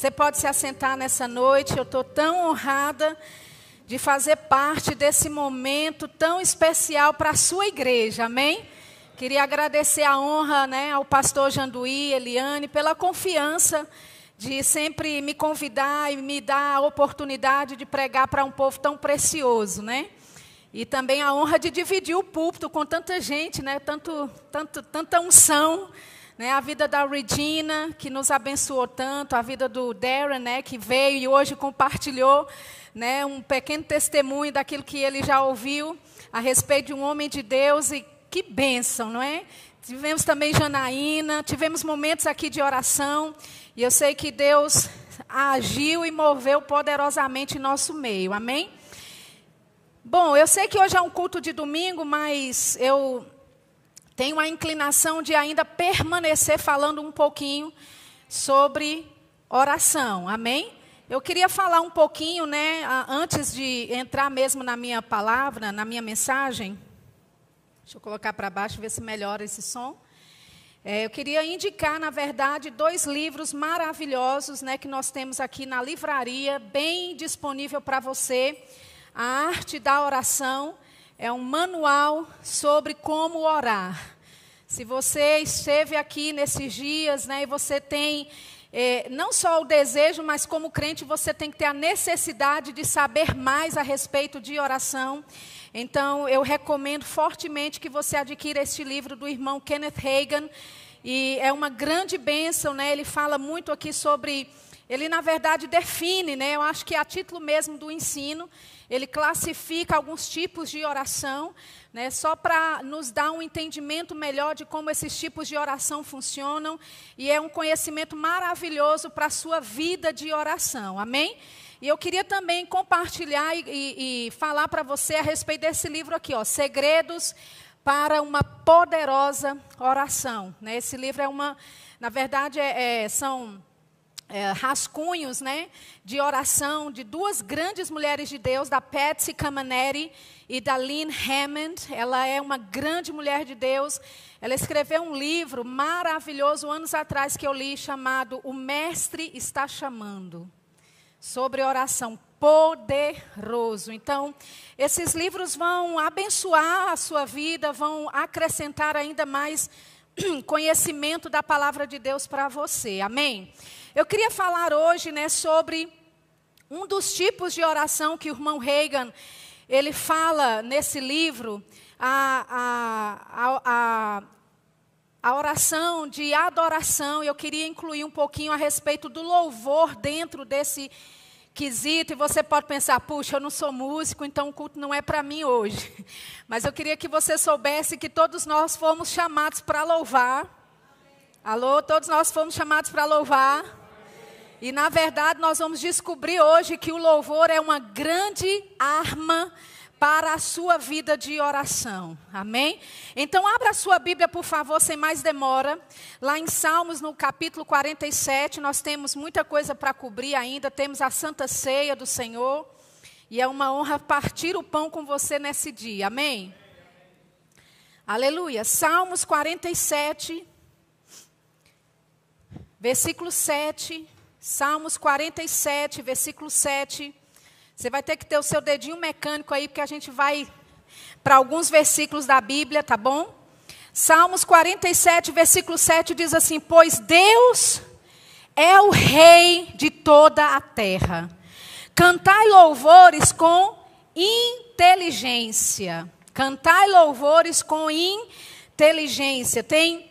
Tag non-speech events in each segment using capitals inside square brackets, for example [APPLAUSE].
Você pode se assentar nessa noite. Eu estou tão honrada de fazer parte desse momento tão especial para a sua igreja. Amém? Queria agradecer a honra né, ao pastor Janduí, Eliane, pela confiança de sempre me convidar e me dar a oportunidade de pregar para um povo tão precioso, né? E também a honra de dividir o púlpito com tanta gente, né? Tanto, tanto, tanta unção, né? A vida da Regina, que nos abençoou tanto, a vida do Darren, né? Que veio e hoje compartilhou, né? Um pequeno testemunho daquilo que ele já ouviu a respeito de um homem de Deus e que bênção, não é? Tivemos também Janaína, tivemos momentos aqui de oração. E eu sei que Deus agiu e moveu poderosamente em nosso meio. Amém? Bom, eu sei que hoje é um culto de domingo, mas eu tenho a inclinação de ainda permanecer falando um pouquinho sobre oração. Amém? Eu queria falar um pouquinho, né, antes de entrar mesmo na minha palavra, na minha mensagem. Deixa eu colocar para baixo, ver se melhora esse som. É, eu queria indicar, na verdade, dois livros maravilhosos né, que nós temos aqui na livraria, bem disponível para você. A Arte da Oração é um manual sobre como orar. Se você esteve aqui nesses dias né, e você tem é, não só o desejo, mas como crente, você tem que ter a necessidade de saber mais a respeito de oração. Então, eu recomendo fortemente que você adquira este livro do irmão Kenneth Hagan. E é uma grande bênção, né? Ele fala muito aqui sobre. Ele, na verdade, define, né? Eu acho que é a título mesmo do ensino. Ele classifica alguns tipos de oração, né? Só para nos dar um entendimento melhor de como esses tipos de oração funcionam. E é um conhecimento maravilhoso para a sua vida de oração. Amém? E eu queria também compartilhar e, e, e falar para você a respeito desse livro aqui, ó, Segredos para uma poderosa oração. Né? Esse livro é uma, na verdade, é, é, são é, rascunhos, né, de oração de duas grandes mulheres de Deus, da Patsy Camaneri e da Lynn Hammond. Ela é uma grande mulher de Deus. Ela escreveu um livro maravilhoso anos atrás que eu li chamado O Mestre está chamando sobre oração poderoso. Então, esses livros vão abençoar a sua vida, vão acrescentar ainda mais [CLEARS THROAT] conhecimento da palavra de Deus para você. Amém? Eu queria falar hoje, né, sobre um dos tipos de oração que o irmão Reagan ele fala nesse livro, a, a, a, a oração de adoração, eu queria incluir um pouquinho a respeito do louvor dentro desse quesito, e você pode pensar, puxa, eu não sou músico, então o culto não é para mim hoje. [LAUGHS] Mas eu queria que você soubesse que todos nós fomos chamados para louvar. Alô, todos nós fomos chamados para louvar. E na verdade nós vamos descobrir hoje que o louvor é uma grande arma para a sua vida de oração. Amém? Então, abra a sua Bíblia, por favor, sem mais demora. Lá em Salmos, no capítulo 47, nós temos muita coisa para cobrir ainda. Temos a Santa Ceia do Senhor. E é uma honra partir o pão com você nesse dia. Amém? Aleluia. Salmos 47, versículo 7. Salmos 47, versículo 7. Você vai ter que ter o seu dedinho mecânico aí, porque a gente vai para alguns versículos da Bíblia, tá bom? Salmos 47, versículo 7 diz assim: Pois Deus é o Rei de toda a terra. Cantai louvores com inteligência. Cantai louvores com inteligência. Tem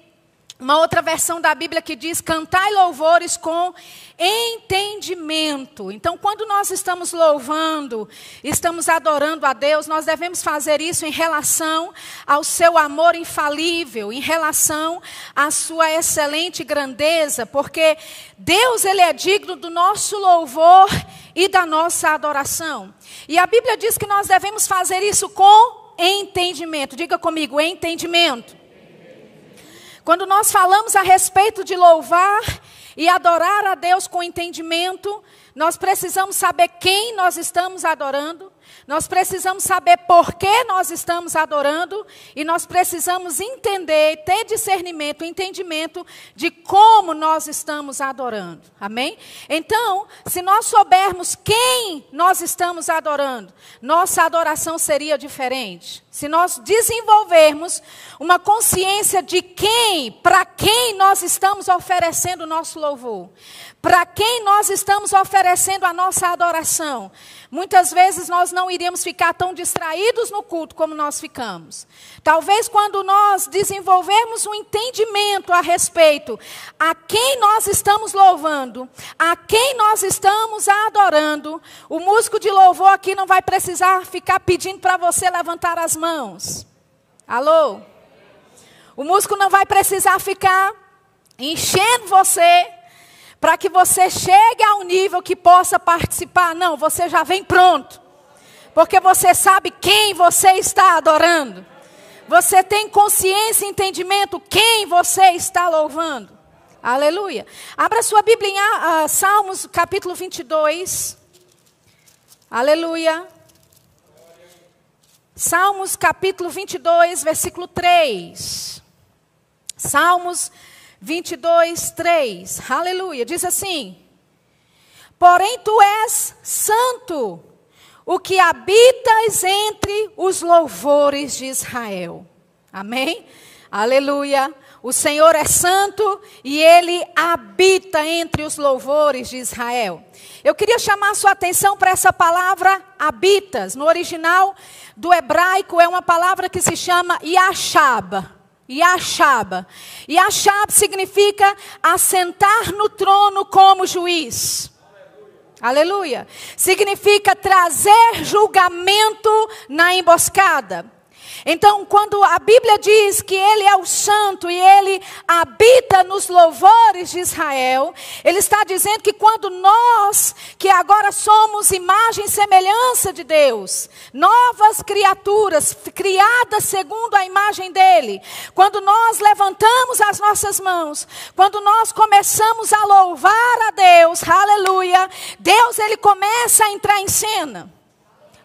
uma outra versão da Bíblia que diz: cantai louvores com entendimento. Então, quando nós estamos louvando, estamos adorando a Deus, nós devemos fazer isso em relação ao seu amor infalível, em relação à sua excelente grandeza, porque Deus ele é digno do nosso louvor e da nossa adoração. E a Bíblia diz que nós devemos fazer isso com entendimento. Diga comigo, entendimento. Quando nós falamos a respeito de louvar e adorar a Deus com entendimento, nós precisamos saber quem nós estamos adorando, Nós precisamos saber por que nós estamos adorando e nós precisamos entender, ter discernimento, entendimento de como nós estamos adorando. Amém? Então, se nós soubermos quem nós estamos adorando, nossa adoração seria diferente. Se nós desenvolvermos uma consciência de quem, para quem nós estamos oferecendo o nosso louvor, para quem nós estamos oferecendo a nossa adoração, muitas vezes nós não iríamos ficar tão distraídos no culto como nós ficamos. Talvez quando nós desenvolvermos um entendimento a respeito a quem nós estamos louvando, a quem nós estamos adorando, o músico de louvor aqui não vai precisar ficar pedindo para você levantar as mãos. Alô? O músico não vai precisar ficar enchendo você para que você chegue a um nível que possa participar. Não, você já vem pronto. Porque você sabe quem você está adorando. Você tem consciência e entendimento quem você está louvando. Aleluia. Abra sua Bíblia em uh, Salmos capítulo 22. Aleluia. Salmos capítulo 22, versículo 3. Salmos 22, 3. Aleluia. Diz assim: Porém tu és santo, o que habitas entre os louvores de Israel. Amém? Aleluia. O Senhor é santo e ele habita entre os louvores de Israel. Eu queria chamar sua atenção para essa palavra habitas. No original do hebraico é uma palavra que se chama Yashab. Yashab. Yashab significa assentar no trono como juiz. Aleluia. Significa trazer julgamento na emboscada. Então, quando a Bíblia diz que Ele é o Santo e Ele habita nos louvores de Israel, Ele está dizendo que quando nós, que agora somos imagem e semelhança de Deus, novas criaturas, criadas segundo a imagem dEle, quando nós levantamos as nossas mãos, quando nós começamos a louvar a Deus, aleluia, Deus Ele começa a entrar em cena.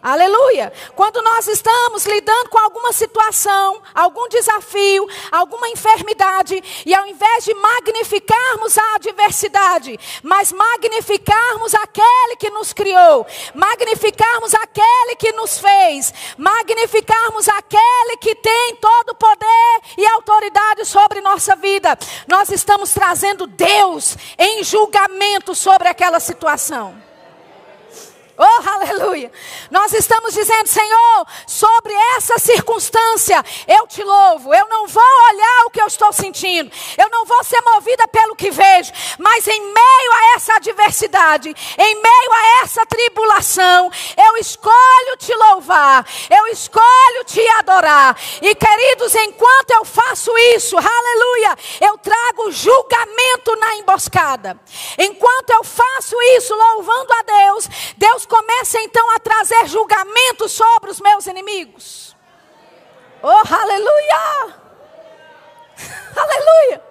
Aleluia. Quando nós estamos lidando com alguma situação, algum desafio, alguma enfermidade, e ao invés de magnificarmos a adversidade, mas magnificarmos aquele que nos criou, magnificarmos aquele que nos fez, magnificarmos aquele que tem todo o poder e autoridade sobre nossa vida, nós estamos trazendo Deus em julgamento sobre aquela situação. Oh, aleluia. Nós estamos dizendo, Senhor, sobre essa circunstância, eu te louvo. Eu não vou olhar o que eu estou sentindo. Eu não vou ser movida pelo que vejo. Mas em meio a essa adversidade, em meio a essa tribulação, eu escolho te louvar. Eu escolho te adorar. E queridos, enquanto eu faço isso, aleluia, eu trago julgamento na emboscada. Enquanto eu faço isso, louvando a Deus, Deus começa então a trazer julgamento sobre os meus inimigos. Oh, aleluia! [LAUGHS] Aleluia!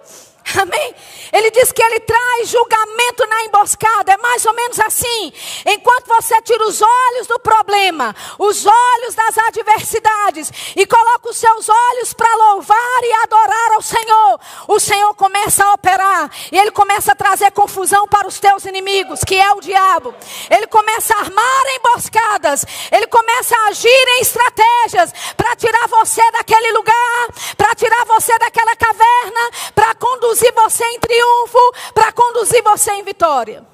[LAUGHS] Amém? Ele diz que ele traz julgamento na emboscada. É mais ou menos assim. Enquanto você tira os olhos do problema, os olhos das adversidades, e coloca os seus olhos para louvar e adorar ao Senhor, o Senhor começa a operar. E ele começa a trazer confusão para os teus inimigos, que é o diabo. Ele começa a armar emboscadas. Ele começa a agir em estratégias para tirar você daquele lugar, para tirar você daquela caverna, para conduzir conduzir você em triunfo, para conduzir você em vitória.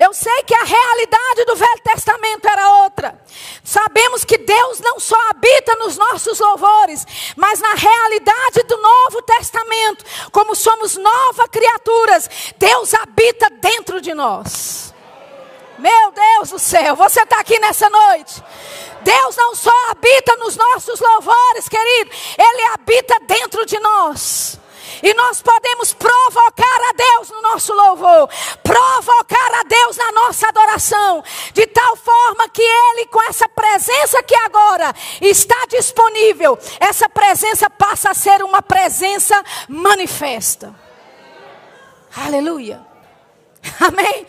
Eu sei que a realidade do Velho Testamento era outra. Sabemos que Deus não só habita nos nossos louvores, mas na realidade do Novo Testamento, como somos novas criaturas, Deus habita dentro de nós. Meu Deus do céu, você está aqui nessa noite. Deus não só habita nos nossos louvores, querido, Ele habita dentro de nós. E nós podemos provocar a Deus no nosso louvor, provocar a Deus na nossa adoração, de tal forma que Ele, com essa presença que agora está disponível, essa presença passa a ser uma presença manifesta. Aleluia. Amém.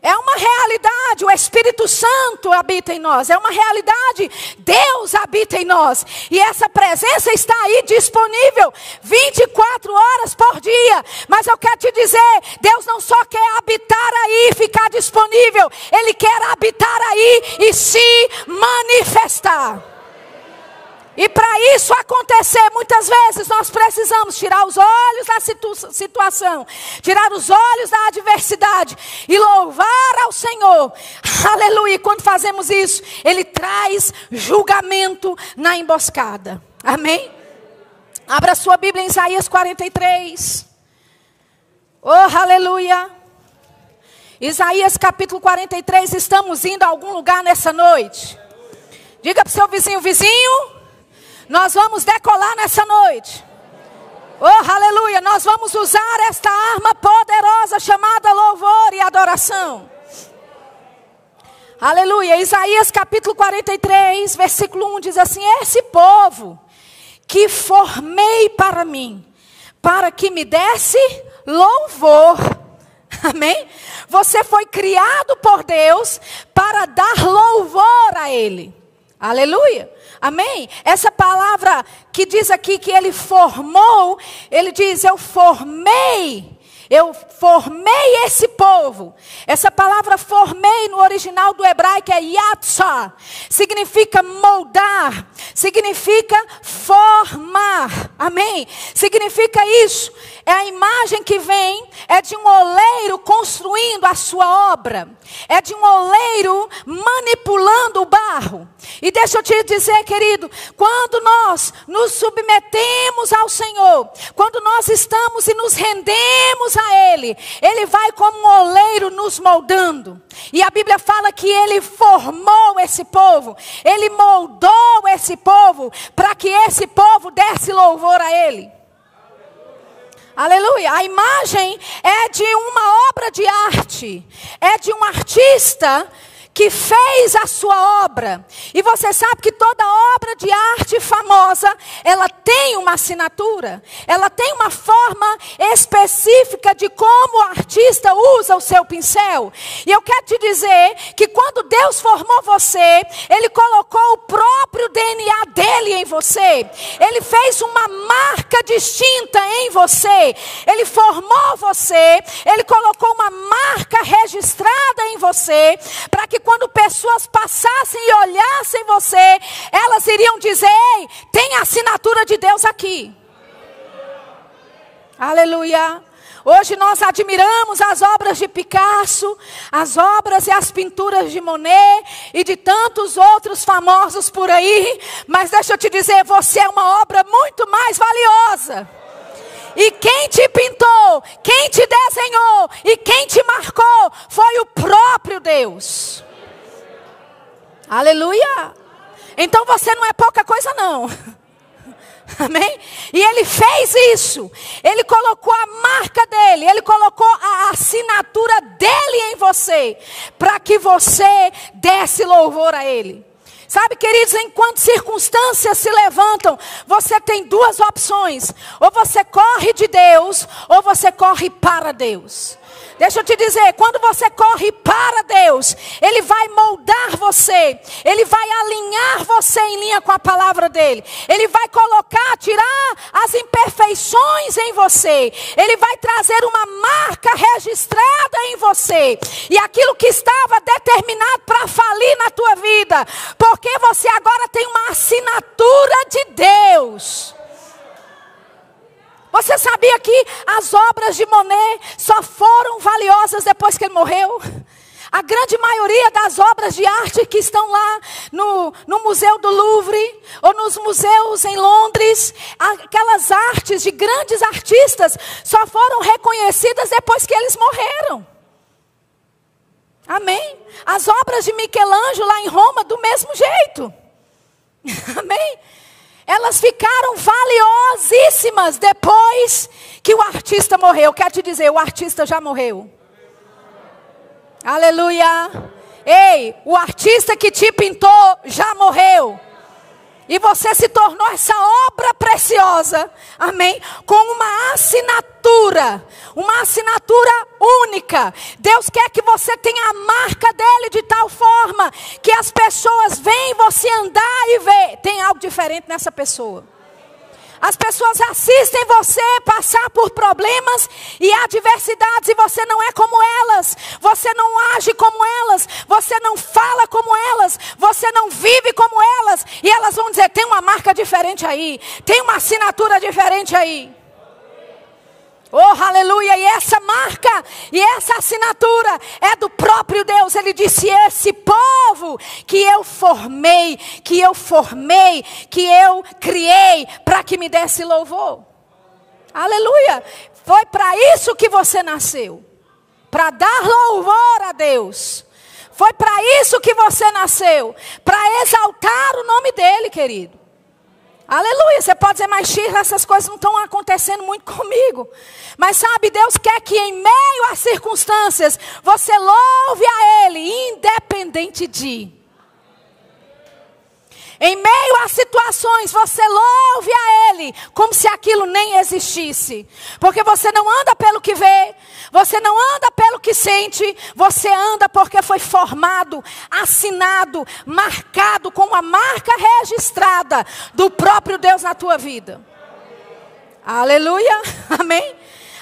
É uma realidade, o Espírito Santo habita em nós, é uma realidade, Deus habita em nós, e essa presença está aí disponível 24 horas por dia. Mas eu quero te dizer, Deus não só quer habitar aí, ficar disponível, Ele quer habitar aí e se manifestar. E para isso acontecer, muitas vezes nós precisamos tirar os olhos da situ situação, tirar os olhos da adversidade e louvar ao Senhor. Aleluia. Quando fazemos isso, Ele traz julgamento na emboscada. Amém? Abra sua Bíblia em Isaías 43. Oh, aleluia. Isaías capítulo 43. Estamos indo a algum lugar nessa noite. Diga para o seu vizinho, vizinho. Nós vamos decolar nessa noite. Oh, aleluia! Nós vamos usar esta arma poderosa chamada louvor e adoração. Aleluia! Isaías capítulo 43, versículo 1 diz assim: Esse povo que formei para mim, para que me desse louvor. [LAUGHS] Amém? Você foi criado por Deus para dar louvor a Ele. Aleluia. Amém? Essa palavra que diz aqui que ele formou, ele diz: Eu formei eu formei esse povo. Essa palavra formei no original do hebraico é yatsa. Significa moldar. Significa formar. Amém? Significa isso. É a imagem que vem, é de um oleiro construindo a sua obra. É de um oleiro manipulando o barro. E deixa eu te dizer, querido, quando nós nos submetemos ao Senhor, quando nós estamos e nos rendemos a Ele, Ele vai como um oleiro nos moldando. E a Bíblia fala que Ele formou esse povo, Ele moldou esse povo, para que esse povo desse louvor a Ele. Aleluia. A imagem é de uma obra de arte, é de um artista que fez a sua obra. E você sabe que toda obra de arte famosa, ela tem uma assinatura, ela tem uma forma específica de como o artista usa o seu pincel. E eu quero te dizer que quando Deus formou você, ele colocou o próprio DNA dele em você. Ele fez uma marca distinta em você. Ele formou você, ele colocou uma marca registrada em você para que quando pessoas passassem e olhassem você, elas iriam dizer: Ei, tem a assinatura de Deus aqui. Aleluia. Hoje nós admiramos as obras de Picasso, as obras e as pinturas de Monet e de tantos outros famosos por aí, mas deixa eu te dizer, você é uma obra muito mais valiosa. E quem te pintou, quem te desenhou e quem te marcou foi o próprio Deus. Aleluia! Então você não é pouca coisa, não. [LAUGHS] [LAUGHS] Amém? E ele fez isso. Ele colocou a marca dele, ele colocou a assinatura dele em você, para que você desse louvor a ele. Sabe, queridos, enquanto circunstâncias se levantam, você tem duas opções: ou você corre de Deus, ou você corre para Deus. Deixa eu te dizer, quando você corre para Deus, Ele vai moldar você, Ele vai alinhar você em linha com a palavra dEle, Ele vai colocar, tirar as imperfeições em você, Ele vai trazer uma marca registrada em você, e aquilo que estava determinado para falir na tua vida, porque você agora tem uma assinatura de Deus. Você sabia que as obras de Monet só foram valiosas depois que ele morreu? A grande maioria das obras de arte que estão lá no, no Museu do Louvre, ou nos museus em Londres, aquelas artes de grandes artistas, só foram reconhecidas depois que eles morreram. Amém? As obras de Michelangelo lá em Roma, do mesmo jeito. [LAUGHS] Amém? Elas ficaram valiosíssimas depois que o artista morreu. Quero te dizer, o artista já morreu. Aleluia. Ei, o artista que te pintou já morreu. E você se tornou essa obra preciosa, amém? Com uma assinatura, uma assinatura única. Deus quer que você tenha a marca dele de tal forma que as pessoas veem você andar e ver. Tem algo diferente nessa pessoa. As pessoas assistem você passar por problemas e adversidades e você não é como elas. Você não age como elas. Você não fala como elas. Você não vive como elas. E elas vão dizer: tem uma marca diferente aí. Tem uma assinatura diferente aí. Oh, aleluia! E essa marca e essa assinatura é do próprio Deus. Ele disse: Esse povo que eu formei, que eu formei, que eu criei para que me desse louvor. Aleluia! Foi para isso que você nasceu para dar louvor a Deus. Foi para isso que você nasceu para exaltar o nome dEle, querido. Aleluia. Você pode dizer, mas Shirley, essas coisas não estão acontecendo muito comigo. Mas sabe, Deus quer que em meio às circunstâncias, você louve a Ele, independente de. Em meio às situações, você louve a Ele, como se aquilo nem existisse. Porque você não anda pelo que vê, você não anda pelo que sente, você anda porque foi formado, assinado, marcado com uma marca registrada do próprio Deus na tua vida. Aleluia, [LAUGHS] amém?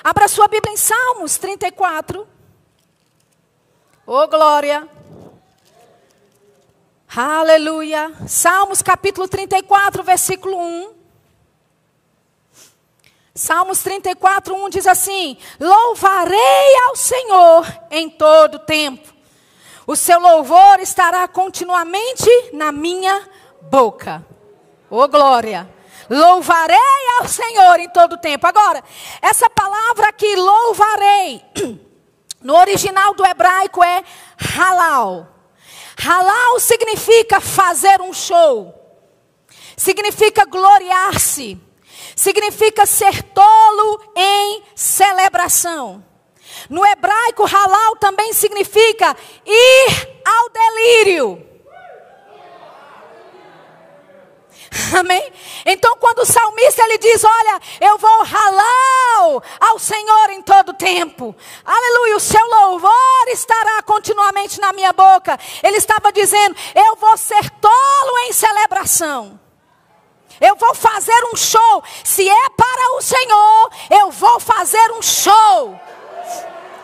Abra sua Bíblia em Salmos 34. Oh, glória. Aleluia. Salmos capítulo 34, versículo 1. Salmos 34, 1 diz assim: Louvarei ao Senhor em todo tempo. O seu louvor estará continuamente na minha boca. Ô oh, glória! Louvarei ao Senhor em todo tempo. Agora, essa palavra aqui, louvarei, [CLEARS THROAT] no original do hebraico é halal. Halal significa fazer um show, significa gloriar-se, significa ser tolo em celebração. No hebraico, halal também significa ir ao delírio. [LAUGHS] Amém? Então, quando o salmista ele diz: Olha, eu vou ralar ao Senhor em todo tempo, aleluia, o seu louvor estará continuamente na minha boca. Ele estava dizendo: Eu vou ser tolo em celebração. Eu vou fazer um show. Se é para o Senhor, eu vou fazer um show.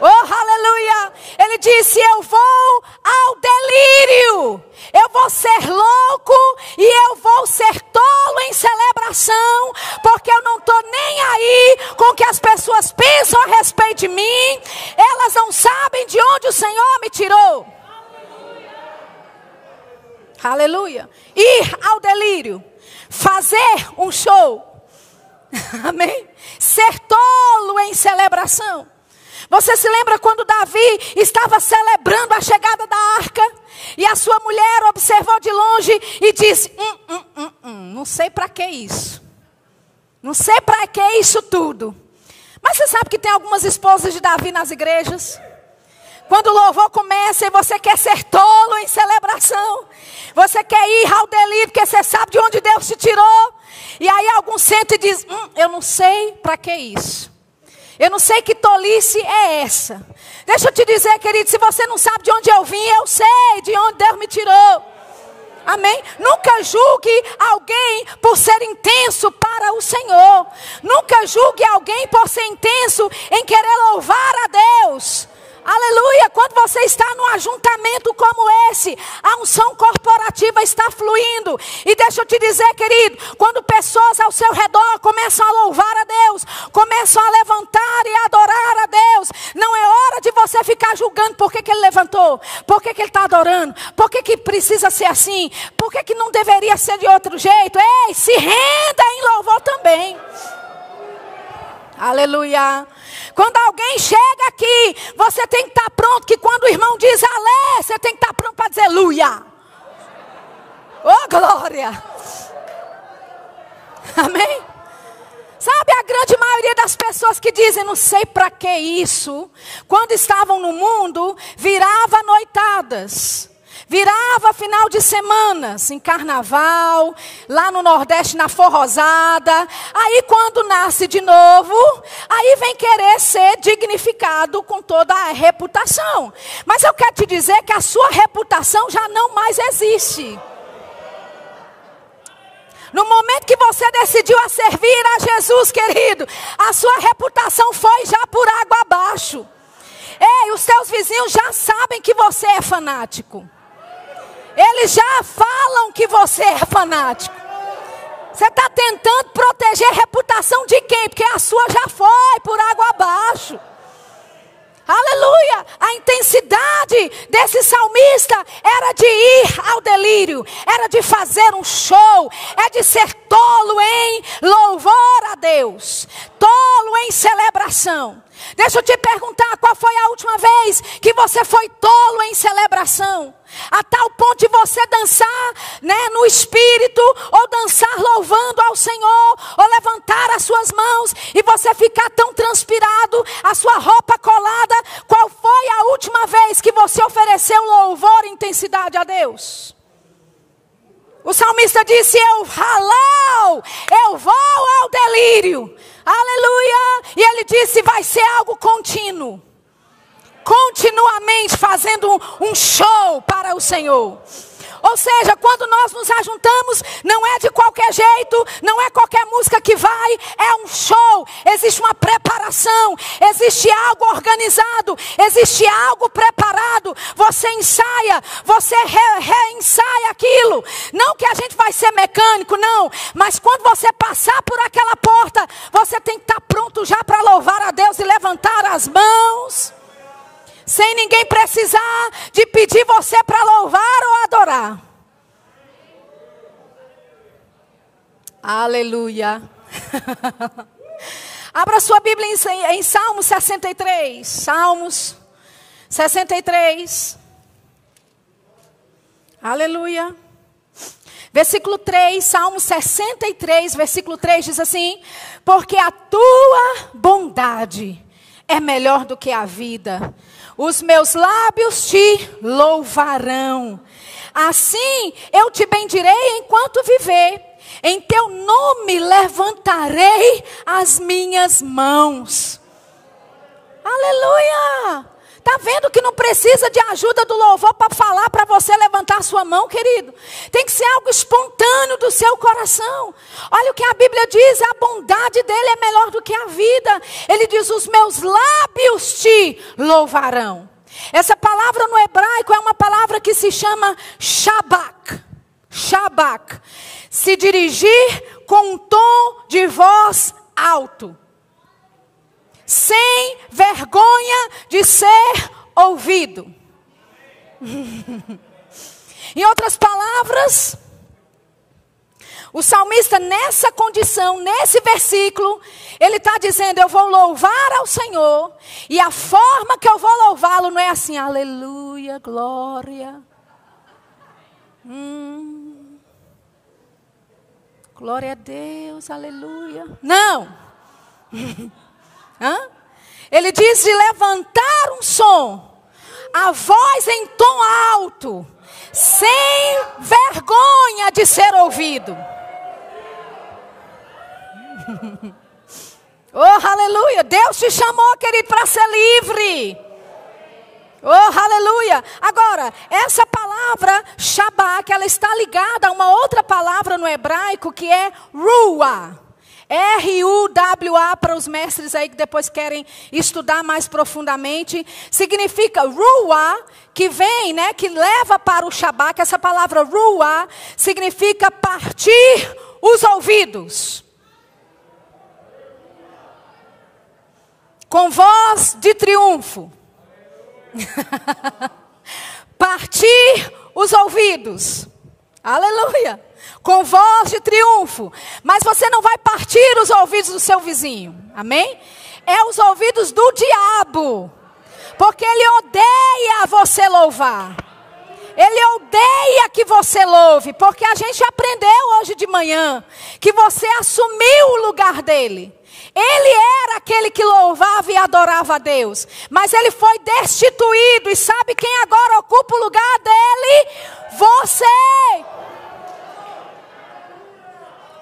Oh, aleluia! Ele disse: Eu vou ao delírio, eu vou ser louco e eu vou ser tolo em celebração, porque eu não estou nem aí com o que as pessoas pensam a respeito de mim, elas não sabem de onde o Senhor me tirou. Aleluia! Ir ao delírio, fazer um show, [LAUGHS] amém? Ser tolo em celebração. Você se lembra quando Davi estava celebrando a chegada da arca? E a sua mulher observou de longe e disse: hum, hum, hum, hum Não sei para que isso. Não sei para que isso tudo. Mas você sabe que tem algumas esposas de Davi nas igrejas? Quando o louvor começa e você quer ser tolo em celebração, você quer ir ao delírio porque você sabe de onde Deus te tirou. E aí algum senta e diz: hum, Eu não sei para que isso. Eu não sei que tolice é essa. Deixa eu te dizer, querido, se você não sabe de onde eu vim, eu sei de onde Deus me tirou. Amém? Nunca julgue alguém por ser intenso para o Senhor. Nunca julgue alguém por ser intenso em querer louvar a Deus. Aleluia! Quando você está num ajuntamento como esse, a unção corporativa está fluindo. E deixa eu te dizer, querido, quando pessoas ao seu redor começam a louvar a Deus, começam a levantar e adorar a Deus, não é hora de você ficar julgando por que, que ele levantou, por que, que ele está adorando, por que, que precisa ser assim, por que, que não deveria ser de outro jeito. Ei, se renda em louvor também. Aleluia. Quando alguém chega aqui, você tem que estar pronto. Que quando o irmão diz alé, você tem que estar pronto para dizer aleluia. Oh glória! Amém? Sabe a grande maioria das pessoas que dizem, não sei para que isso, quando estavam no mundo, virava noitadas Virava final de semanas, em carnaval, lá no Nordeste na forrosada. Aí quando nasce de novo, aí vem querer ser dignificado com toda a reputação. Mas eu quero te dizer que a sua reputação já não mais existe. No momento que você decidiu a servir a Jesus, querido, a sua reputação foi já por água abaixo. Ei, os seus vizinhos já sabem que você é fanático. Eles já falam que você é fanático. Você está tentando proteger a reputação de quem? Porque a sua já foi por água abaixo. Aleluia! A intensidade desse salmista era de ir ao delírio, era de fazer um show, é de ser tolo em louvor a Deus, tolo em celebração. Deixa eu te perguntar, qual foi a última vez que você foi tolo em celebração? A tal ponto de você dançar né, no espírito, ou dançar louvando ao Senhor, ou levantar as suas mãos e você ficar tão transpirado, a sua roupa colada. Qual foi a última vez que você ofereceu louvor e intensidade a Deus? O salmista disse: Eu halal, eu vou ao delírio. Aleluia! E ele disse: Vai ser algo contínuo continuamente fazendo um, show para o Senhor. Ou seja, quando nós nos ajuntamos, não é de qualquer jeito, não é qualquer música que vai, é um show. Existe uma preparação, existe algo organizado, existe algo preparado. Você ensaia, você reensaia aquilo. Não que a gente vai ser mecânico, não. Mas quando você passar por aquela porta, você tem que estar pronto já para louvar a Deus e levantar as mãos sem ninguém precisar de pedir você para louvar ou adorar. Aleluia. [LAUGHS] Abra sua Bíblia em, em Salmos 63. Salmos 63. Aleluia. Versículo 3, Salmo 63, versículo 3 diz assim: Porque a tua bondade é melhor do que a vida, os meus lábios te louvarão. Assim eu te bendirei enquanto viver. Em teu nome levantarei as minhas mãos. Aleluia! Está vendo que não precisa de ajuda do louvor para falar para você levantar sua mão, querido? Tem que ser algo espontâneo do seu coração. Olha o que a Bíblia diz: a bondade dele é melhor do que a vida. Ele diz: os meus lábios te louvarão. Essa palavra no hebraico é uma palavra que se chama shabak. Shabak. Se dirigir com um tom de voz alto sem vergonha de ser ouvido. [LAUGHS] em outras palavras, o salmista, nessa condição, nesse versículo, ele está dizendo: Eu vou louvar ao Senhor, e a forma que eu vou louvá-lo não é assim, aleluia, glória. Hum, glória a Deus, aleluia. Não. [LAUGHS] Hã? Ele diz de levantar um som, a voz em tom alto, sem vergonha de ser ouvido. [LAUGHS] oh, aleluia! Deus te chamou, querido, para ser livre. Oh, aleluia! Agora, essa palavra Shabbat, ela está ligada a uma outra palavra no hebraico que é Ruah. R-U-W-A para os mestres aí que depois querem estudar mais profundamente. Significa ruá, que vem, né, que leva para o Shabat. Essa palavra ruá significa partir os ouvidos. Com voz de triunfo. [LAUGHS] partir os ouvidos. Aleluia com voz de triunfo. Mas você não vai partir os ouvidos do seu vizinho. Amém? É os ouvidos do diabo. Porque ele odeia você louvar. Ele odeia que você louve, porque a gente aprendeu hoje de manhã que você assumiu o lugar dele. Ele era aquele que louvava e adorava a Deus, mas ele foi destituído e sabe quem agora ocupa o lugar dele? Você.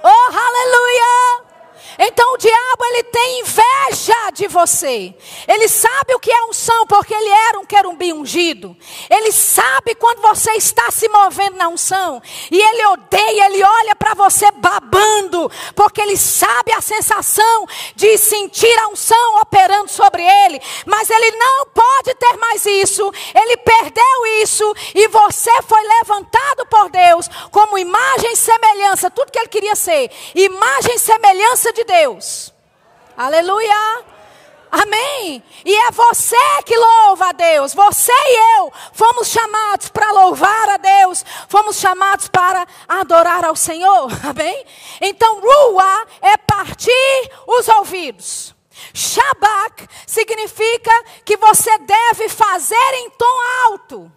Oh, aleluia! Então o diabo ele tem inveja de você. Ele sabe o que é unção porque ele era um querumbi ungido. Ele sabe quando você está se movendo na unção e ele odeia, ele olha para você babando, porque ele sabe a sensação de sentir a unção operando sobre ele, mas ele não pode ter mais isso. Ele perdeu isso e você foi levantado por Deus como imagem e semelhança, tudo que ele queria ser, imagem e semelhança de Deus. Aleluia. Amém. E é você que louva a Deus. Você e eu fomos chamados para louvar a Deus. Fomos chamados para adorar ao Senhor. [LAUGHS] Amém? Então, rua é partir os ouvidos. Shabak significa que você deve fazer em tom alto,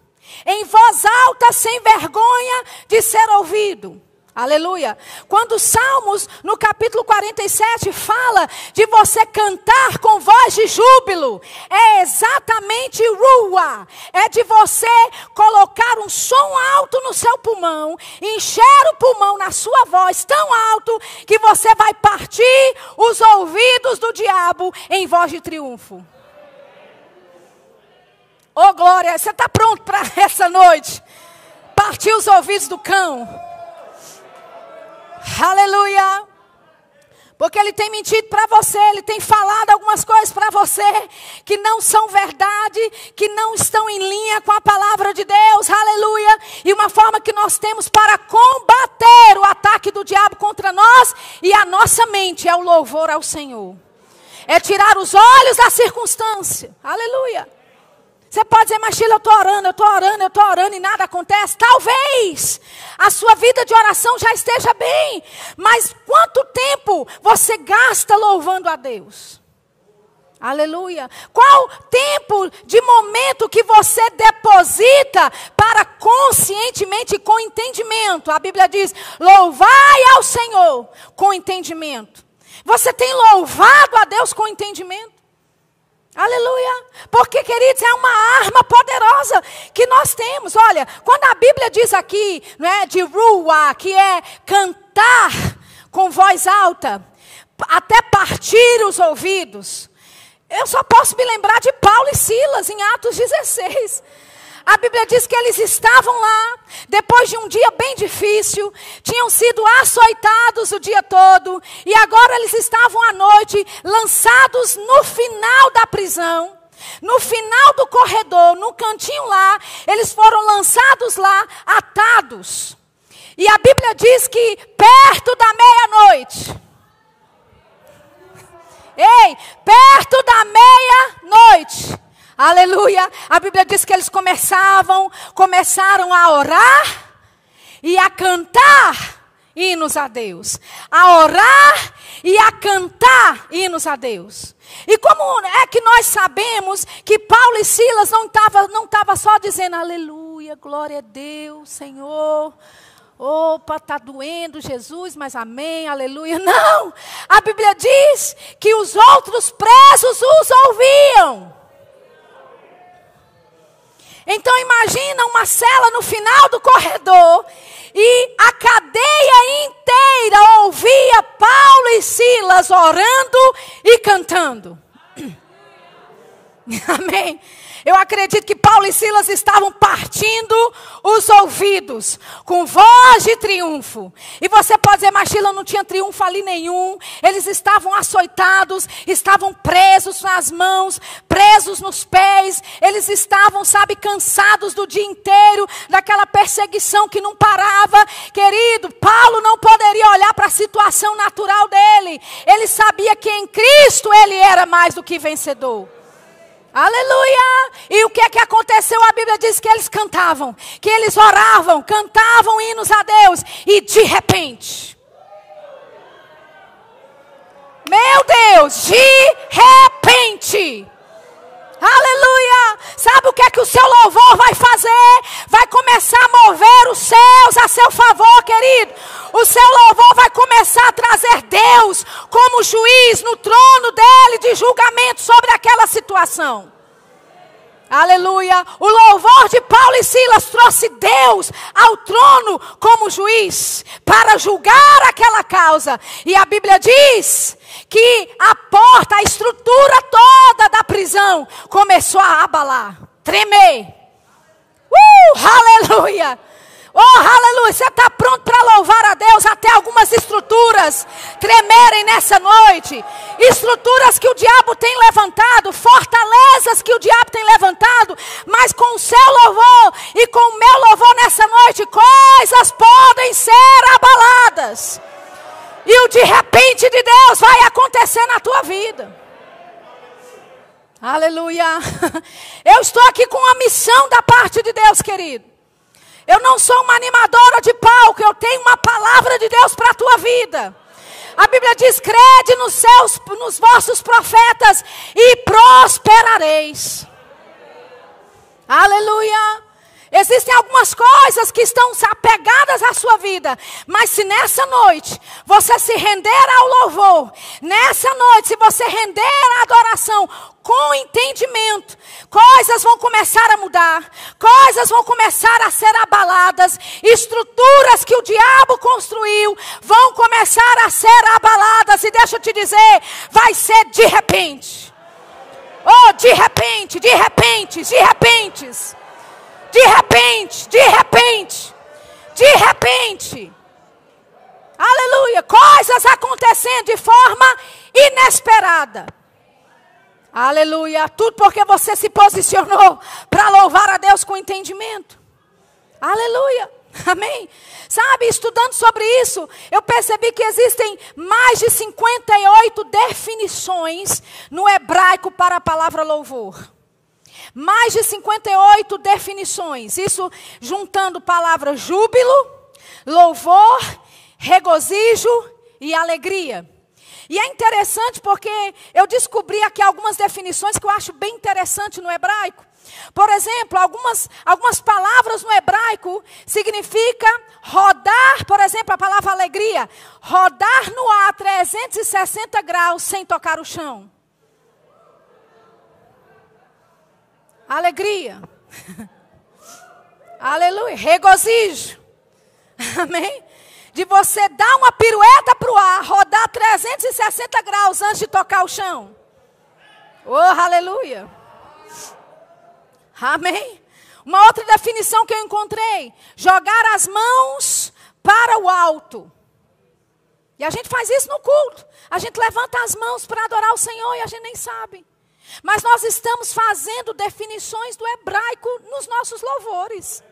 em voz alta, sem vergonha de ser ouvido. Aleluia. Quando Salmos, no capítulo 47, fala de você cantar com voz de júbilo, é exatamente rua. É de você colocar um som alto no seu pulmão, encher o pulmão na sua voz tão alto que você vai partir os ouvidos do diabo em voz de triunfo. Ô oh, glória, você está pronto para [LAUGHS] essa noite? Partir os ouvidos do cão. Aleluia. Porque ele tem mentido para você, ele tem falado algumas coisas para você que não são verdade, que não estão em linha com a palavra de Deus, aleluia. E uma forma que nós temos para combater o ataque do diabo contra nós e a nossa mente é o louvor ao Senhor, é tirar os olhos da circunstância, aleluia. Você pode dizer, mas Sheila, eu estou orando, eu estou orando, eu estou orando e nada acontece. Talvez a sua vida de oração já esteja bem, mas quanto tempo você gasta louvando a Deus? Aleluia. Qual tempo de momento que você deposita para conscientemente com entendimento? A Bíblia diz: louvai ao Senhor com entendimento. Você tem louvado a Deus com entendimento? Aleluia. Porque, queridos, é uma arma poderosa que nós temos. Olha, quando a Bíblia diz aqui, não é, de rua, que é cantar com voz alta, até partir os ouvidos. Eu só posso me lembrar de Paulo e Silas em Atos 16. A Bíblia diz que eles estavam lá, depois de um dia bem difícil, tinham sido açoitados o dia todo, e agora eles estavam à noite lançados no final da prisão. No final do corredor, no cantinho lá, eles foram lançados lá, atados. E a Bíblia diz que perto da meia-noite, ei, perto da meia-noite, Aleluia. A Bíblia diz que eles começavam, começaram a orar e a cantar hinos a Deus. A orar e a cantar hinos a Deus. E como é que nós sabemos que Paulo e Silas não estavam não tava só dizendo aleluia, glória a Deus, Senhor. Opa, está doendo Jesus, mas amém, aleluia. Não! A Bíblia diz que os outros presos os ouviam. Então imagina uma cela no final do corredor e a cadeia inteira ouvia Paulo e Silas orando e cantando. [LAUGHS] Amém. Eu acredito que Paulo e Silas estavam partindo os ouvidos com voz de triunfo. E você pode dizer, mas Sheila não tinha triunfo ali nenhum. Eles estavam açoitados, estavam presos nas mãos, presos nos pés. Eles estavam, sabe, cansados do dia inteiro, daquela perseguição que não parava. Querido, Paulo não poderia olhar para a situação natural dele. Ele sabia que em Cristo ele era mais do que vencedor. Aleluia! E o que é que aconteceu? A Bíblia diz que eles cantavam, que eles oravam, cantavam hinos a Deus, e de repente, meu Deus, de repente, Aleluia! Sabe o que é que o seu louvor vai fazer? Vai começar a mover os céus a seu favor, querido. O seu louvor vai começar a trazer Deus como juiz no trono dele de julgamento sobre aquela situação. Aleluia. O louvor de Paulo e Silas trouxe Deus ao trono como juiz para julgar aquela causa. E a Bíblia diz que a porta, a estrutura toda da prisão começou a abalar, tremer. Uh, aleluia. Oh, aleluia! Você está pronto para louvar a Deus até algumas estruturas tremerem nessa noite. Estruturas que o diabo tem levantado, fortalezas que o diabo tem levantado, mas com o seu louvor e com o meu louvor nessa noite, coisas podem ser abaladas. E o de repente de Deus vai acontecer na tua vida. Aleluia. [LAUGHS] Eu estou aqui com a missão da parte de Deus, querido. Eu não sou uma animadora de palco, eu tenho uma palavra de Deus para a tua vida. A Bíblia diz: crede nos seus, nos vossos profetas e prosperareis. Aleluia. Existem algumas coisas que estão apegadas à sua vida, mas se nessa noite você se render ao louvor, nessa noite, se você render à adoração com entendimento, coisas vão começar a mudar, coisas vão começar a ser abaladas, estruturas que o diabo construiu vão começar a ser abaladas, e deixa eu te dizer, vai ser de repente. Oh, de repente, de repente, de repente. De repente, de repente, de repente. Aleluia. Coisas acontecendo de forma inesperada. Aleluia. Tudo porque você se posicionou para louvar a Deus com entendimento. Aleluia. [LAUGHS] Amém. Sabe, estudando sobre isso, eu percebi que existem mais de 58 definições no hebraico para a palavra louvor. Mais de 58 definições. Isso juntando palavras júbilo, louvor, regozijo e alegria. E é interessante porque eu descobri aqui algumas definições que eu acho bem interessante no hebraico. Por exemplo, algumas, algumas palavras no hebraico significa rodar, por exemplo, a palavra alegria, rodar no ar 360 graus sem tocar o chão. Alegria. [LAUGHS] Aleluia. Regozijo. [LAUGHS] Amém? De você dar uma pirueta para o ar, rodar 360 graus antes de tocar o chão. Oh, aleluia. Amém? Uma outra definição que eu encontrei: jogar as mãos para o alto. E a gente faz isso no culto. A gente levanta as mãos para adorar o Senhor e a gente nem sabe. Mas nós estamos fazendo definições do hebraico nos nossos louvores.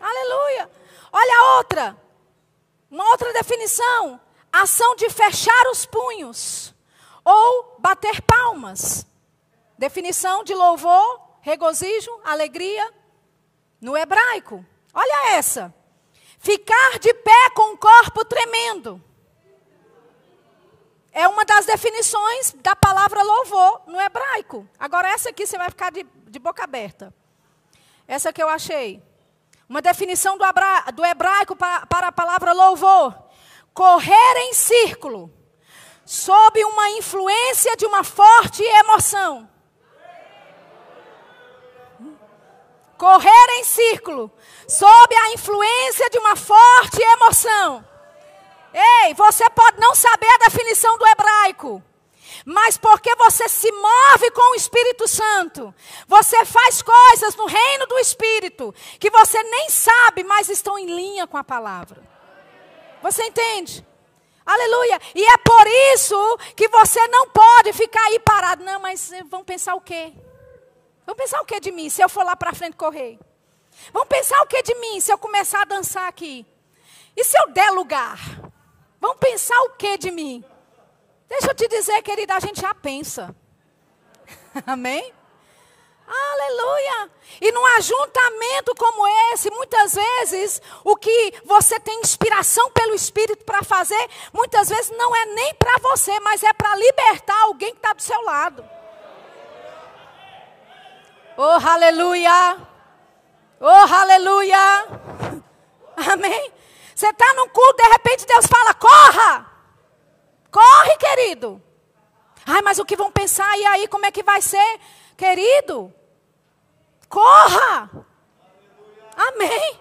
Aleluia. Olha a outra. Uma outra definição: ação de fechar os punhos ou bater palmas. Definição de louvor, regozijo, alegria no hebraico. Olha essa. Ficar de pé com o corpo tremendo. É uma das definições da palavra louvor no hebraico. Agora, essa aqui você vai ficar de, de boca aberta. Essa que eu achei. Uma definição do, abra, do hebraico para, para a palavra louvor: correr em círculo, sob uma influência de uma forte emoção. Correr em círculo, sob a influência de uma forte emoção. Ei, você pode não saber a definição do hebraico. Mas porque você se move com o Espírito Santo, você faz coisas no reino do Espírito que você nem sabe, mas estão em linha com a palavra. Você entende? Aleluia. E é por isso que você não pode ficar aí parado. Não, mas vão pensar o quê? Vão pensar o quê de mim se eu for lá para frente correr? Vão pensar o quê de mim se eu começar a dançar aqui? E se eu der lugar? Vão pensar o que de mim? Deixa eu te dizer, querida, a gente já pensa. [LAUGHS] Amém? Aleluia! E num ajuntamento como esse, muitas vezes, o que você tem inspiração pelo Espírito para fazer, muitas vezes não é nem para você, mas é para libertar alguém que está do seu lado. Oh, aleluia! Oh, aleluia! [LAUGHS] Amém? Você está num culto, de repente Deus fala: corra! Corre, querido! Ai, mas o que vão pensar? E aí, como é que vai ser? Querido, corra! Amém.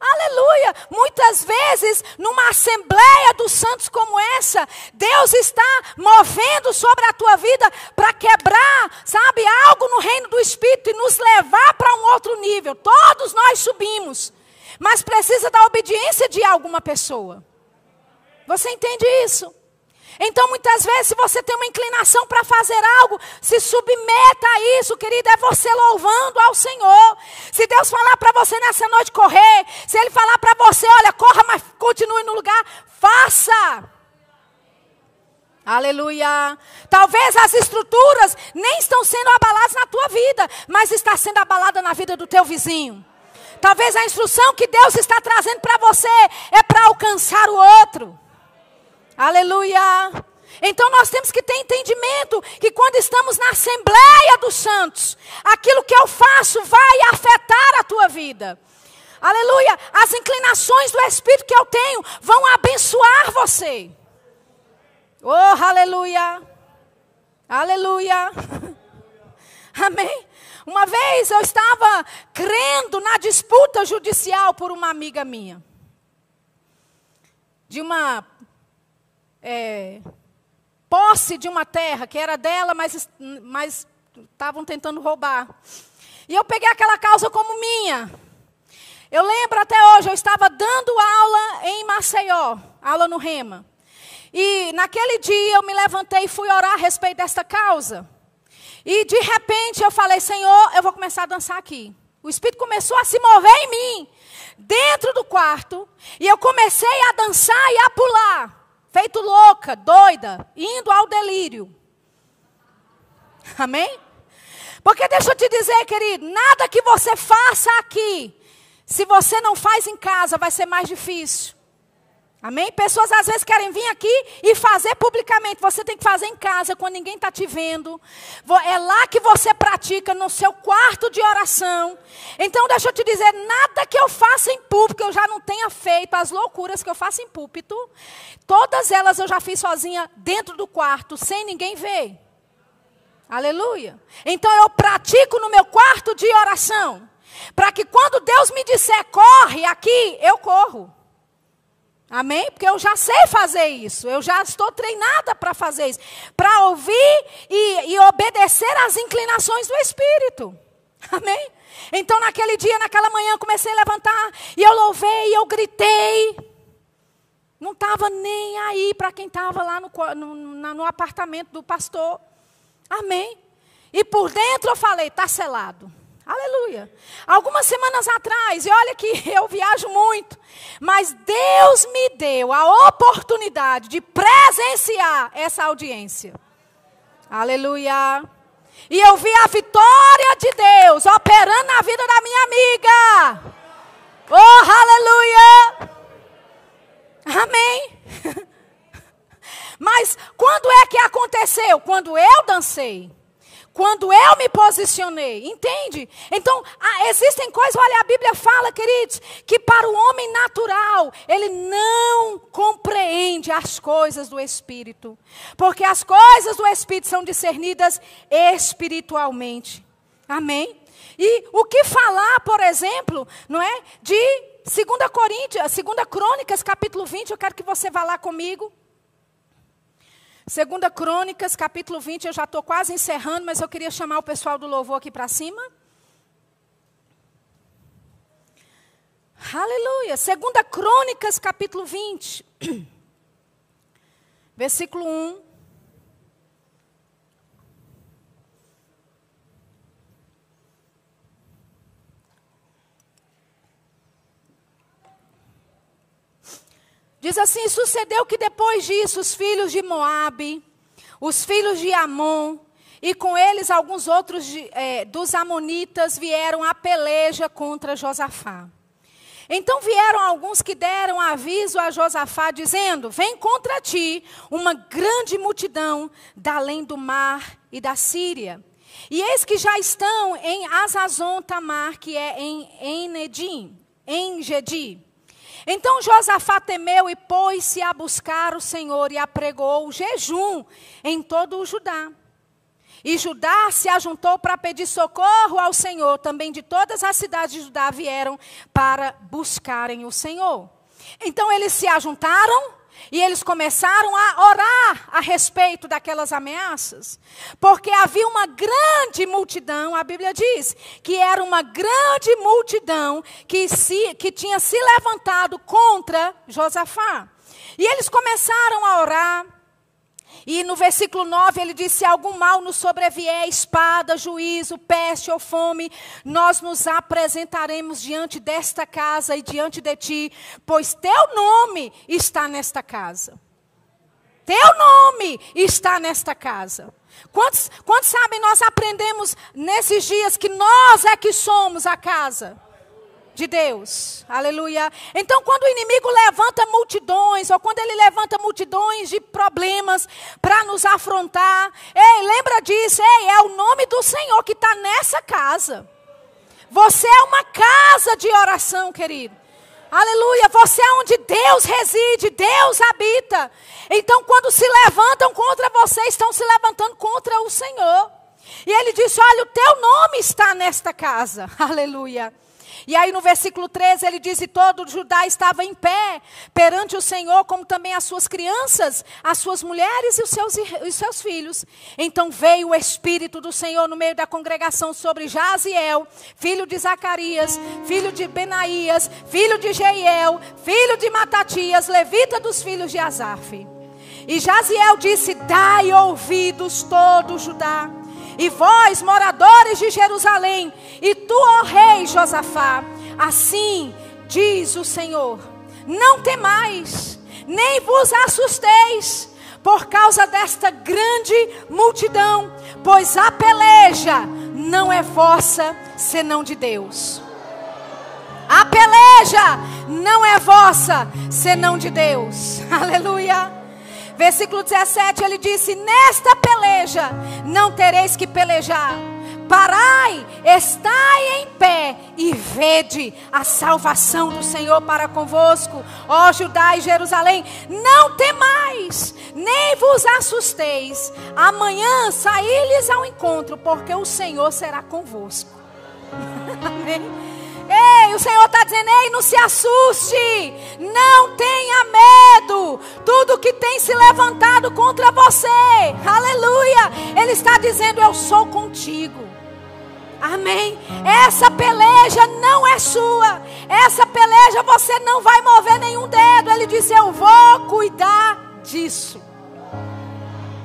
Aleluia! Muitas vezes, numa assembleia dos santos como essa, Deus está movendo sobre a tua vida para quebrar, sabe, algo no reino do Espírito e nos levar para um outro nível. Todos nós subimos, mas precisa da obediência de alguma pessoa. Você entende isso? Então, muitas vezes, se você tem uma inclinação para fazer algo, se submeta a isso, querido. É você louvando ao Senhor. Se Deus falar para você nessa noite correr, se Ele falar para você, olha, corra, mas continue no lugar, faça. Aleluia. Talvez as estruturas nem estão sendo abaladas na tua vida, mas está sendo abalada na vida do teu vizinho. Talvez a instrução que Deus está trazendo para você é para alcançar o outro. Aleluia. Então nós temos que ter entendimento que quando estamos na Assembleia dos Santos, aquilo que eu faço vai afetar a tua vida. Aleluia. As inclinações do Espírito que eu tenho vão abençoar você. Oh, aleluia. Aleluia. [LAUGHS] Amém. Uma vez eu estava crendo na disputa judicial por uma amiga minha. De uma é, posse de uma terra que era dela, mas estavam tentando roubar. E eu peguei aquela causa como minha. Eu lembro até hoje, eu estava dando aula em Maceió, aula no Rema. E naquele dia eu me levantei e fui orar a respeito desta causa. E de repente eu falei, Senhor, eu vou começar a dançar aqui. O Espírito começou a se mover em mim, dentro do quarto. E eu comecei a dançar e a pular feito louca, doida, indo ao delírio. Amém? Porque deixa eu te dizer, querido, nada que você faça aqui, se você não faz em casa, vai ser mais difícil. Amém? Pessoas às vezes querem vir aqui e fazer publicamente. Você tem que fazer em casa, quando ninguém está te vendo. É lá que você pratica, no seu quarto de oração. Então, deixa eu te dizer: nada que eu faça em público eu já não tenha feito. As loucuras que eu faço em púlpito, todas elas eu já fiz sozinha dentro do quarto, sem ninguém ver. Aleluia. Então, eu pratico no meu quarto de oração. Para que quando Deus me disser corre aqui, eu corro. Amém? Porque eu já sei fazer isso. Eu já estou treinada para fazer isso. Para ouvir e, e, obedecer às inclinações do Espírito. [LAUGHS] Amém? Então, naquele dia, naquela manhã, comecei a levantar. E eu louvei, e eu gritei. Não estava nem aí para quem estava lá no, no, no apartamento do pastor. Amém? E por dentro eu falei: está selado. Aleluia. Algumas semanas atrás, e olha que [LAUGHS] eu viajo muito, mas Deus me deu a oportunidade de presenciar essa audiência. Aleluia. E eu vi a vitória de Deus operando na vida da minha amiga. Oh, aleluia. Amém. [LAUGHS] Mas quando é que aconteceu? Quando eu dancei. Quando eu me posicionei, entende? Então, existem coisas, olha, a Bíblia fala, queridos, que para o homem natural, ele não compreende as coisas do Espírito. Porque as coisas do Espírito são discernidas espiritualmente. Amém? E o que falar, por exemplo, não é? De 2 Coríntios, 2 Crônicas, capítulo 20, eu quero que você vá lá comigo. Segunda Crônicas, capítulo 20, eu já estou quase encerrando, mas eu queria chamar o pessoal do louvor aqui para cima. Aleluia. Segunda Crônicas, capítulo 20. [CLEARS THROAT] Versículo 1. Diz assim: sucedeu que depois disso os filhos de Moabe, os filhos de Amon, e com eles alguns outros de, é, dos amonitas vieram a peleja contra Josafá. Então vieram alguns que deram aviso a Josafá, dizendo: Vem contra ti uma grande multidão da além do mar e da Síria. E eis que já estão em Azazon Tamar, que é em Enedim, em Gedi. Então Josafá temeu e pôs-se a buscar o Senhor e apregou o jejum em todo o Judá. E Judá se ajuntou para pedir socorro ao Senhor. Também de todas as cidades de Judá vieram para buscarem o Senhor. Então eles se ajuntaram e eles começaram a orar a respeito daquelas ameaças. Porque havia uma grande multidão, a Bíblia diz, que era uma grande multidão que, se, que tinha se levantado contra Josafá. E eles começaram a orar. E no versículo 9 ele disse: Se algum mal nos sobrevier, espada, juízo, peste ou fome, nós nos apresentaremos diante desta casa e diante de ti, pois teu nome está nesta casa. Teu nome está nesta casa. Quantos, quantos sabem, nós aprendemos nesses dias que nós é que somos a casa de Deus. Aleluia. Então, quando o inimigo levanta multidões, ou quando ele levanta multidões de problemas para nos afrontar, ei, lembra disso, ei, é o nome do Senhor que está nessa casa. Você é uma casa de oração, querido. Aleluia, você é onde Deus reside, Deus habita. Então, quando se levantam contra você, estão se levantando contra o Senhor. E ele disse: Olha, o teu nome está nesta casa. [LAUGHS] Aleluia. E aí no versículo 13 ele diz: E todo Judá estava em pé perante o Senhor, como também as suas crianças, as suas mulheres e os seus, os seus filhos. Então veio o Espírito do Senhor no meio da congregação sobre Jaziel, filho de Zacarias, filho de Benaías, filho de Jeiel, filho de Matatias, levita dos filhos de Asaf. E Jaziel disse: Dai ouvidos todo Judá e vós, moradores de Jerusalém, e tu, ó rei Josafá, assim diz o Senhor: não temais, nem vos assusteis por causa desta grande multidão, pois a peleja não é vossa, senão de Deus. A peleja não é vossa, senão de Deus. [LAUGHS] Aleluia. Versículo 17, ele disse: Nesta peleja não tereis que pelejar. Parai, estai em pé e vede a salvação do Senhor para convosco, ó Judá e Jerusalém. Não temais, nem vos assusteis. Amanhã saí-lhes ao encontro, porque o Senhor será convosco. [LAUGHS] Amém. Ei, o Senhor está dizendo: ei, não se assuste, não tenha medo. Tudo que tem se levantado contra você, aleluia. Ele está dizendo: eu sou contigo. Amém. Essa peleja não é sua. Essa peleja você não vai mover nenhum dedo. Ele disse: Eu vou cuidar disso.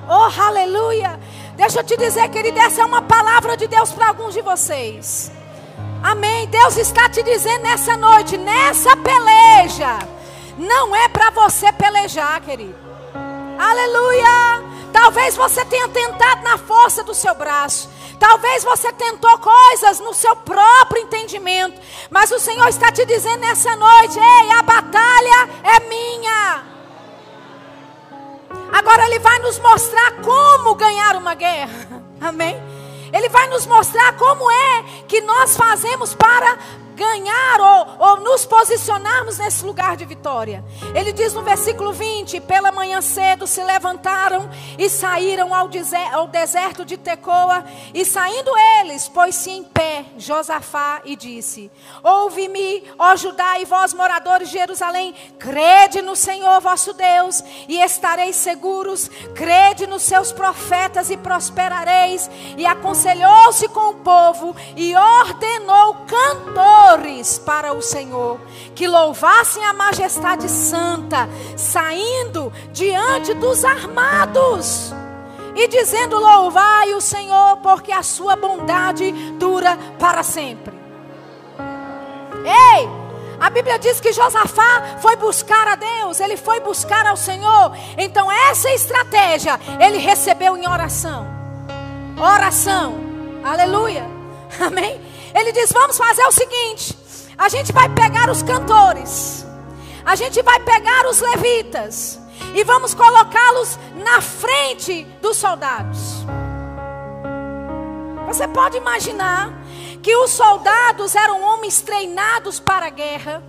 Oh, aleluia. Deixa eu te dizer, querida, essa é uma palavra de Deus para alguns de vocês. Amém. Deus está te dizendo nessa noite, nessa peleja, não é para você pelejar, querido. Aleluia. Talvez você tenha tentado na força do seu braço. Talvez você tentou coisas no seu próprio entendimento. Mas o Senhor está te dizendo nessa noite: ei, a batalha é minha. Agora Ele vai nos mostrar como ganhar uma guerra. [LAUGHS] Amém? Ele vai nos mostrar como é que nós fazemos para ganhar ou, ou nos posicionarmos nesse lugar de vitória. Ele diz no versículo 20: Pela manhã cedo se levantaram e saíram ao, deserto, ao deserto de Tecoa, e saindo eles, pôs-se em pé Josafá e disse: Ouve-me, ó Judá e vós, moradores de Jerusalém, crede no Senhor vosso Deus e estareis seguros, crede nos seus profetas e prosperareis. E aconselhou-se com o povo e ordenou cantor cantores para o Senhor, que louvassem a majestade santa, saindo diante dos armados e dizendo: Louvai o Senhor, porque a sua bondade dura para sempre. Ei! A Bíblia diz que Josafá foi buscar a Deus, ele foi buscar ao Senhor. Então, essa estratégia ele recebeu em oração. Oração. Aleluia. Amém. Ele diz: Vamos fazer o seguinte: a gente vai pegar os cantores, a gente vai pegar os levitas e vamos colocá-los na frente dos soldados. Você pode imaginar que os soldados eram homens treinados para a guerra.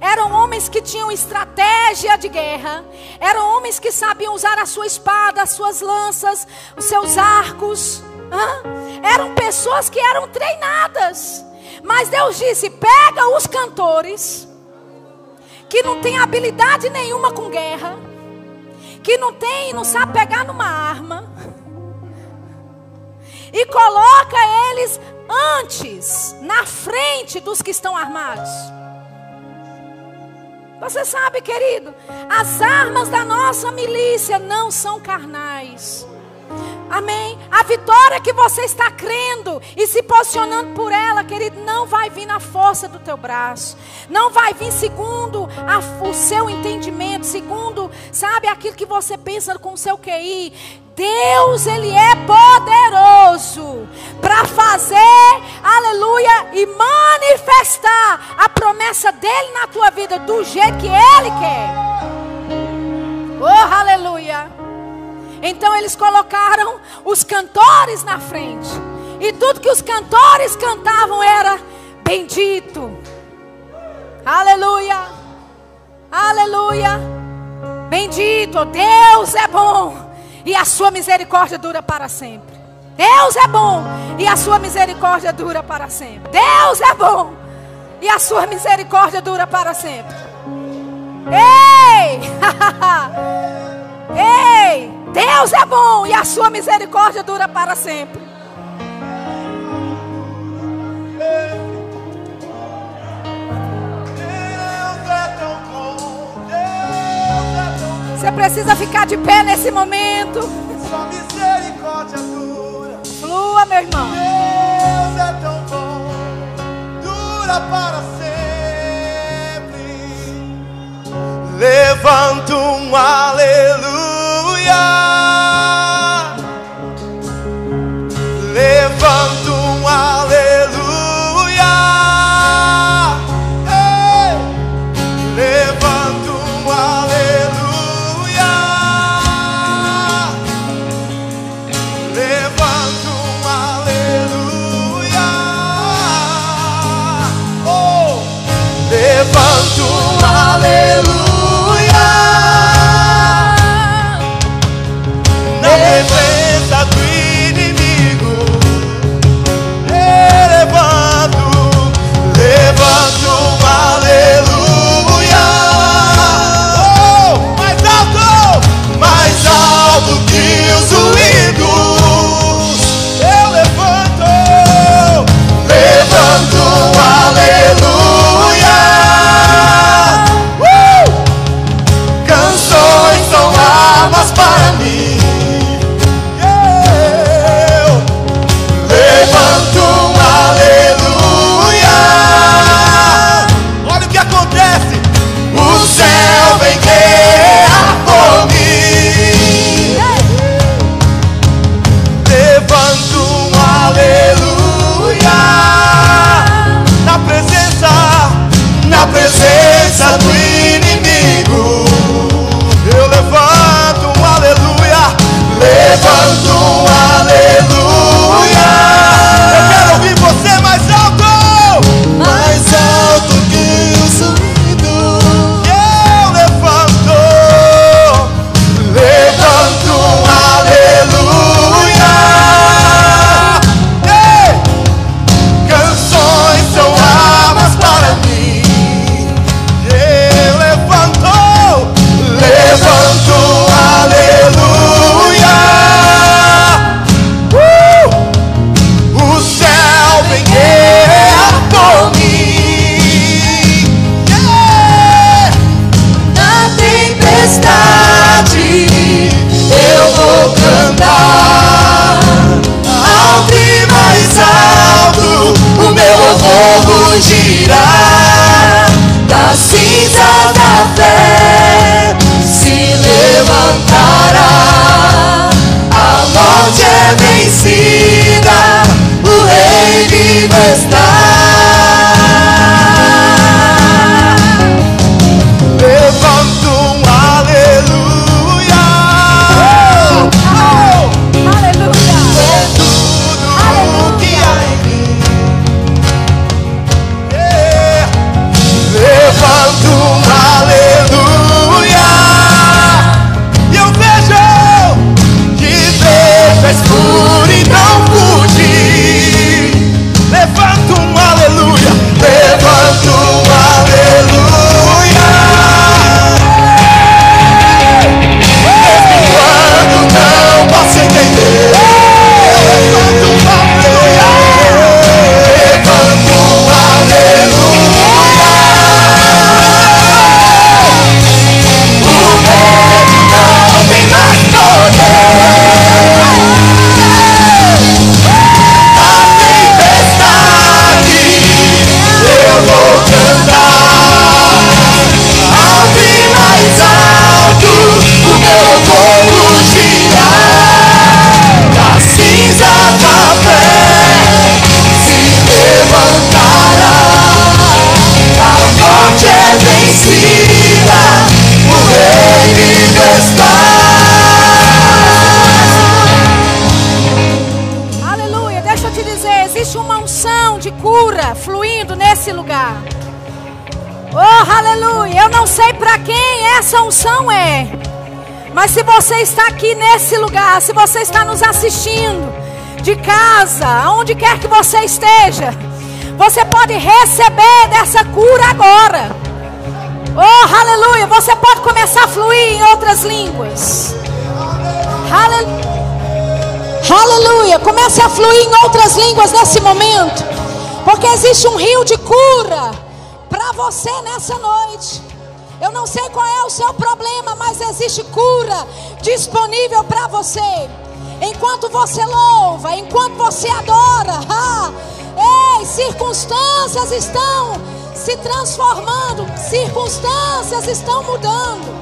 Eram homens que tinham estratégia de guerra. Eram homens que sabiam usar a sua espada, as suas lanças, os seus arcos. Eram pessoas que eram treinadas. Mas Deus disse: pega os cantores, que não tem habilidade nenhuma com guerra, que não tem, não sabe pegar numa arma, e coloca eles antes, na frente dos que estão armados. Você sabe, querido, as armas da nossa milícia não são carnais. Amém. A vitória que você está crendo e se posicionando por ela, querido, não vai vir na força do teu braço. Não vai vir segundo a, o seu entendimento, segundo, sabe, aquilo que você pensa com o seu QI. Deus, Ele é poderoso para fazer, aleluia, e manifestar a promessa dEle na tua vida do jeito que Ele quer. Oh, aleluia. Então eles colocaram os cantores na frente. E tudo que os cantores cantavam era bendito. Aleluia. Aleluia. Bendito, Deus é bom e a sua misericórdia dura para sempre. Deus é bom e a sua misericórdia dura para sempre. Deus é bom e a sua misericórdia dura para sempre. Ei! [LAUGHS] Ei! Deus é bom e a sua misericórdia dura para sempre. Você precisa ficar de pé nesse momento. Sua misericórdia dura. Flua, meu irmão. Deus é tão bom, dura para sempre. Levanta um aleluia. Oh, aleluia! Eu não sei para quem essa unção é. Mas se você está aqui nesse lugar, se você está nos assistindo de casa, aonde quer que você esteja, você pode receber dessa cura agora. Oh, aleluia! Você pode começar a fluir em outras línguas. Aleluia! Aleluia! Comece a fluir em outras línguas nesse momento. Porque existe um rio de cura para você nessa noite. Eu não sei qual é o seu problema, mas existe cura disponível para você. Enquanto você louva, enquanto você adora, [LAUGHS] ah, ei, circunstâncias estão se transformando, circunstâncias estão mudando.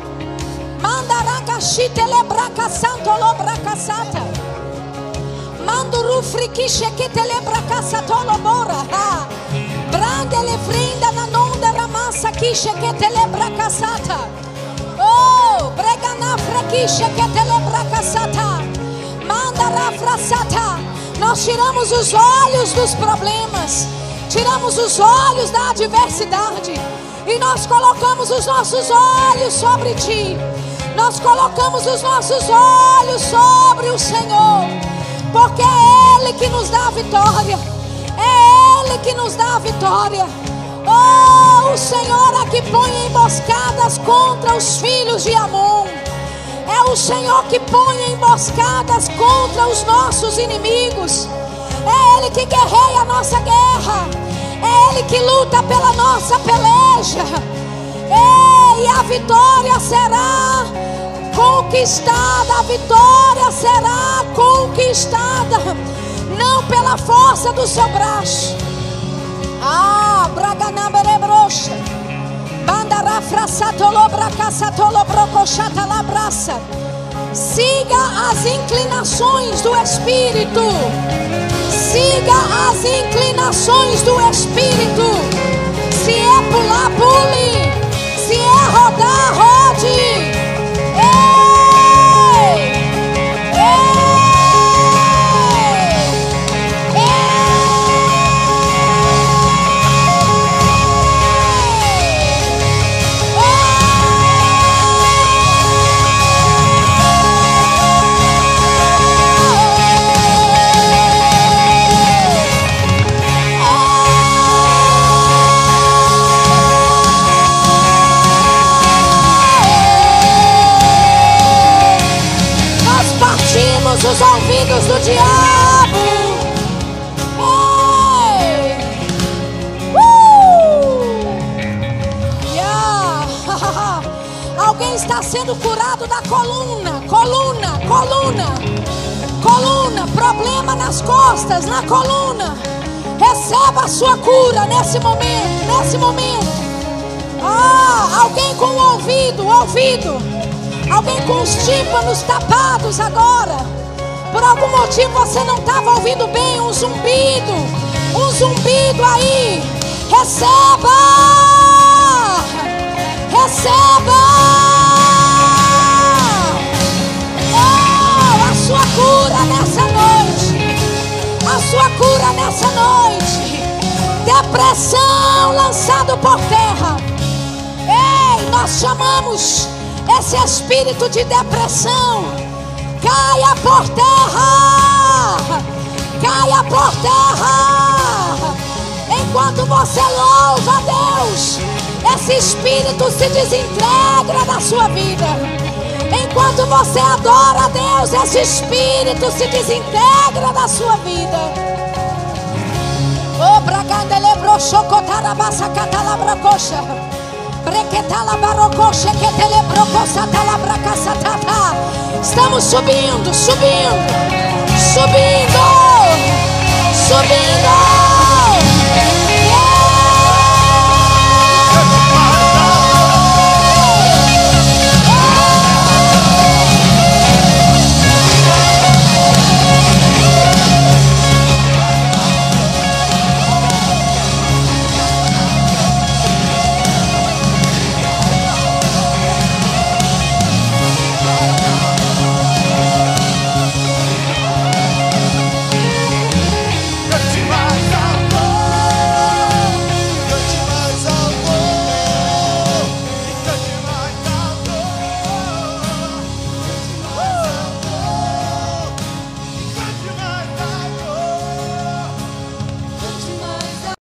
Mandarakashi telebraka santolobraka sata. Manduru telebraka satolobora. Na que telebraka sata. Oh, que telebraka sata. Mandarafra sata. Nós tiramos os olhos dos problemas tiramos os olhos da adversidade e nós colocamos os nossos olhos sobre ti. Nós colocamos os nossos olhos sobre o Senhor, porque é Ele que nos dá a vitória. É Ele que nos dá a vitória. Oh, o Senhor é que põe emboscadas contra os filhos de Amon. É o Senhor que põe emboscadas contra os nossos inimigos. É Ele que guerreia a nossa guerra. É Ele que luta pela nossa peleja. E a vitória será conquistada. A vitória será conquistada. Não pela força do seu braço. Ah, Braganamberebrocha. Bandarafrasatolo bracasatolo brocochata labraça. Siga as inclinações do Espírito. Siga as inclinações do Espírito. Se é pular, pule. Se é rodar, rode. Da coluna, coluna, coluna, coluna, problema nas costas, na coluna. Receba a sua cura nesse momento, nesse momento. Ah, alguém com o ouvido, ouvido. Alguém com os tímpanos tapados agora. Por algum motivo você não estava ouvindo bem um zumbido. Um zumbido aí. Depressão lançado por terra. Ei, nós chamamos esse espírito de depressão caia por terra, caia por terra. Enquanto você louva a Deus, esse espírito se desintegra da sua vida. Enquanto você adora a Deus, esse espírito se desintegra da sua vida. Oh, bragandele broxocotarabassa catalabracoxa. Estamos subindo, subindo, subindo, subindo.